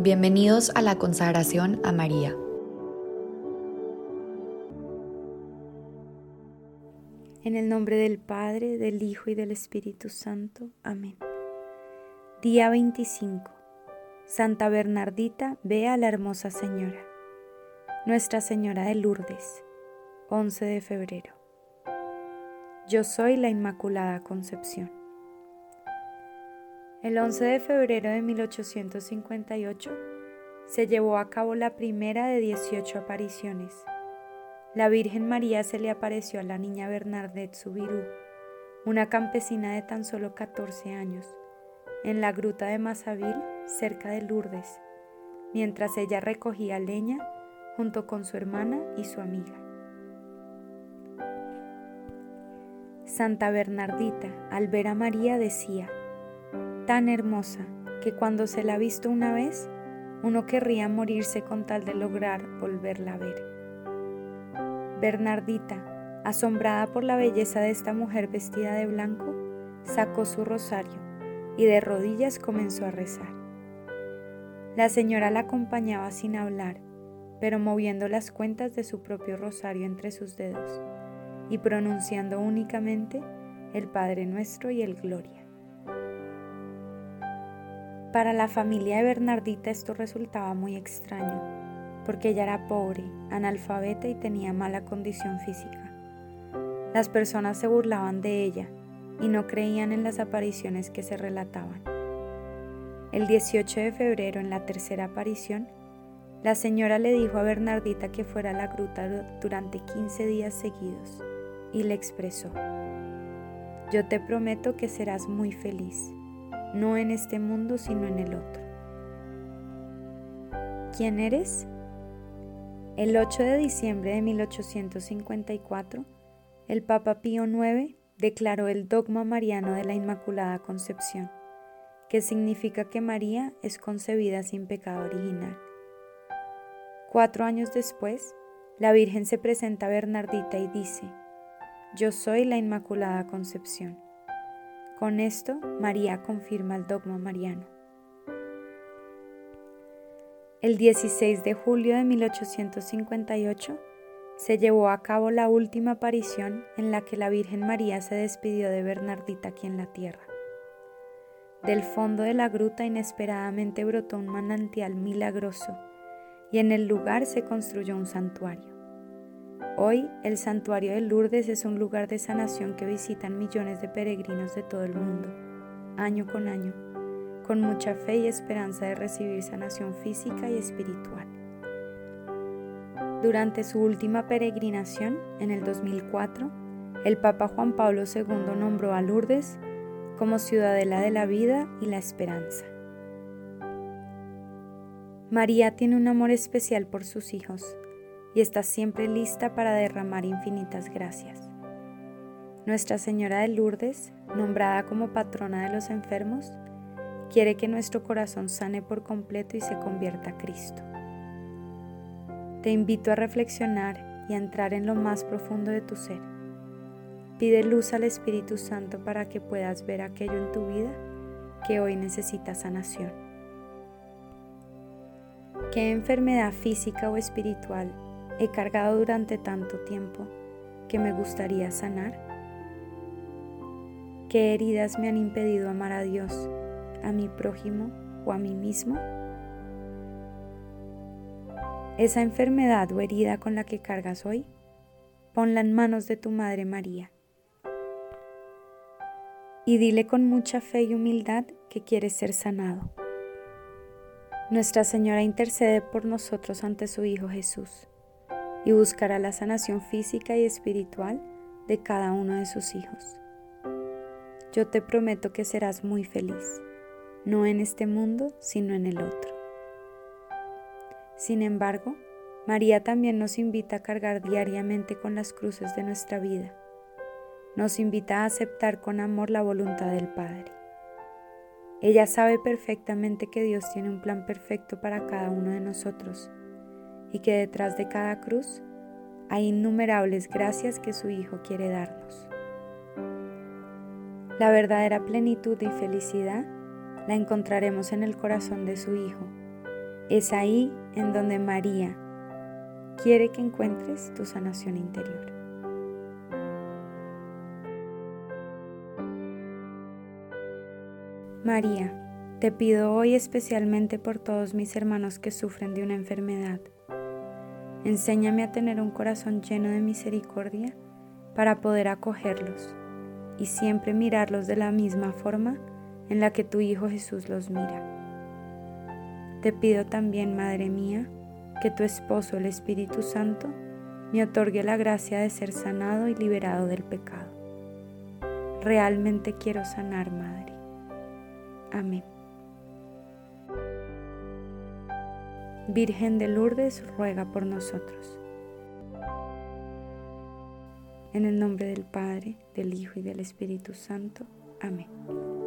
Bienvenidos a la consagración a María. En el nombre del Padre, del Hijo y del Espíritu Santo. Amén. Día 25. Santa Bernardita ve a la hermosa Señora. Nuestra Señora de Lourdes. 11 de febrero. Yo soy la Inmaculada Concepción. El 11 de febrero de 1858 se llevó a cabo la primera de 18 apariciones. La Virgen María se le apareció a la niña Bernadette Subirú, una campesina de tan solo 14 años, en la gruta de Mazavil, cerca de Lourdes, mientras ella recogía leña junto con su hermana y su amiga. Santa Bernardita, al ver a María, decía, tan hermosa que cuando se la ha visto una vez, uno querría morirse con tal de lograr volverla a ver. Bernardita, asombrada por la belleza de esta mujer vestida de blanco, sacó su rosario y de rodillas comenzó a rezar. La señora la acompañaba sin hablar, pero moviendo las cuentas de su propio rosario entre sus dedos y pronunciando únicamente el Padre Nuestro y el Gloria. Para la familia de Bernardita esto resultaba muy extraño, porque ella era pobre, analfabeta y tenía mala condición física. Las personas se burlaban de ella y no creían en las apariciones que se relataban. El 18 de febrero, en la tercera aparición, la señora le dijo a Bernardita que fuera a la gruta durante 15 días seguidos y le expresó, yo te prometo que serás muy feliz no en este mundo, sino en el otro. ¿Quién eres? El 8 de diciembre de 1854, el Papa Pío IX declaró el dogma mariano de la Inmaculada Concepción, que significa que María es concebida sin pecado original. Cuatro años después, la Virgen se presenta a Bernardita y dice, Yo soy la Inmaculada Concepción. Con esto, María confirma el dogma mariano. El 16 de julio de 1858 se llevó a cabo la última aparición en la que la Virgen María se despidió de Bernardita aquí en la tierra. Del fondo de la gruta inesperadamente brotó un manantial milagroso y en el lugar se construyó un santuario. Hoy el santuario de Lourdes es un lugar de sanación que visitan millones de peregrinos de todo el mundo, año con año, con mucha fe y esperanza de recibir sanación física y espiritual. Durante su última peregrinación, en el 2004, el Papa Juan Pablo II nombró a Lourdes como ciudadela de la vida y la esperanza. María tiene un amor especial por sus hijos y está siempre lista para derramar infinitas gracias. Nuestra Señora de Lourdes, nombrada como patrona de los enfermos, quiere que nuestro corazón sane por completo y se convierta a Cristo. Te invito a reflexionar y a entrar en lo más profundo de tu ser. Pide luz al Espíritu Santo para que puedas ver aquello en tu vida que hoy necesita sanación. ¿Qué enfermedad física o espiritual he cargado durante tanto tiempo que me gustaría sanar? ¿Qué heridas me han impedido amar a Dios, a mi prójimo o a mí mismo? Esa enfermedad o herida con la que cargas hoy, ponla en manos de tu Madre María. Y dile con mucha fe y humildad que quieres ser sanado. Nuestra Señora intercede por nosotros ante su Hijo Jesús y buscará la sanación física y espiritual de cada uno de sus hijos. Yo te prometo que serás muy feliz, no en este mundo, sino en el otro. Sin embargo, María también nos invita a cargar diariamente con las cruces de nuestra vida. Nos invita a aceptar con amor la voluntad del Padre. Ella sabe perfectamente que Dios tiene un plan perfecto para cada uno de nosotros y que detrás de cada cruz hay innumerables gracias que su Hijo quiere darnos. La verdadera plenitud y felicidad la encontraremos en el corazón de su Hijo, Es ahí en donde María quiere que encuentres tu sanación interior. María, te pido hoy especialmente por todos mis hermanos que sufren de una enfermedad. Enséñame a tener un corazón lleno de misericordia para poder acogerlos y siempre mirarlos de la misma forma en la que tu Hijo Jesús los mira. Te pido también, Madre mía, que tu esposo, el Espíritu Santo, me otorgue la gracia de ser sanado y liberado del pecado. Realmente quiero sanar, Madre. Amén. Virgen de Lourdes, ruega por nosotros. En el nombre del Padre, del Hijo y del Espíritu Santo. Amén.